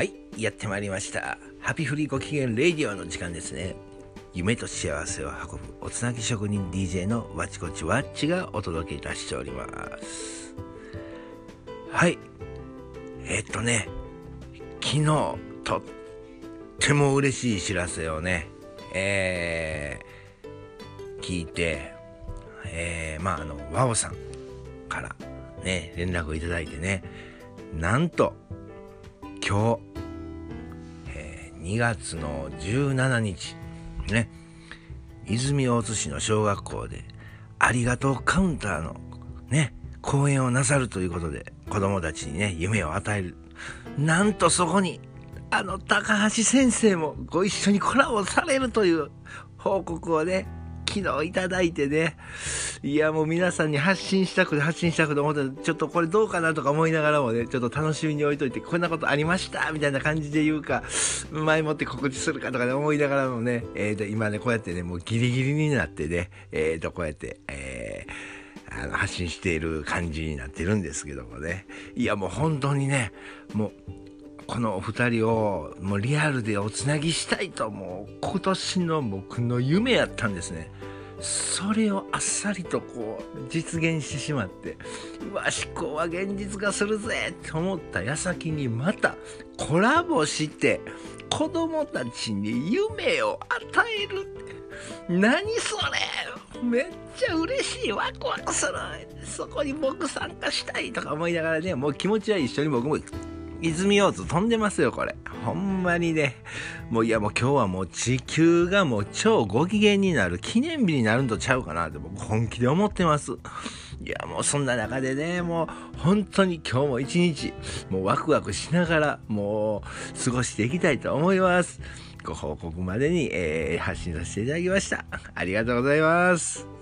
はいやってまいりました。ハピフリご機嫌レイディオの時間ですね。夢と幸せを運ぶおつなぎ職人 DJ のわちこちわっちがお届けいたしております。はい。えっとね、昨日、とっても嬉しい知らせをね、えー、聞いて、えー、まあ、あの、ワオさんからね、連絡をいただいてね、なんと、今日、2月の17日、ね、泉大津市の小学校で、ありがとうカウンターのね、講演をなさるということで、子供たちにね、夢を与える。なんとそこに、あの、高橋先生もご一緒にコラボされるという報告をね、昨日いただいてね、いやもう皆さんに発信したくて発信したくて思って、ちょっとこれどうかなとか思いながらもね、ちょっと楽しみに置いといて、こんなことありましたみたいな感じで言うか、前もって告知するかとかね、思いながらもね、えーと、今ね、こうやってね、もうギリギリになってね、えーと、こうやって、えー、あの、発信している感じになってるんですけどもね。いやもう本当にね、もう、このお二人をもうリアルでおつなぎしたいともう今年の僕の夢やったんですね。それをあっさりとこう実現してしまって、うわ、思考は現実化するぜって思った矢先にまたコラボして子供たちに夢を与える。何それ。めっちゃ嬉しい。ワクワクする。そこに僕参加したいとか思いながらね、もう気持ちは一緒に僕も泉大津飛んでますよ、これ。ほんまにね。もういやもう今日はもう地球がもう超ご機嫌になる記念日になるんとちゃうかなって僕本気で思ってます。いやもうそんな中でね、もう本当に今日も一日、もうワクワクしながらもう過ごしていきたいと思います。ご報告までに、えー発信させていただきました。ありがとうございます。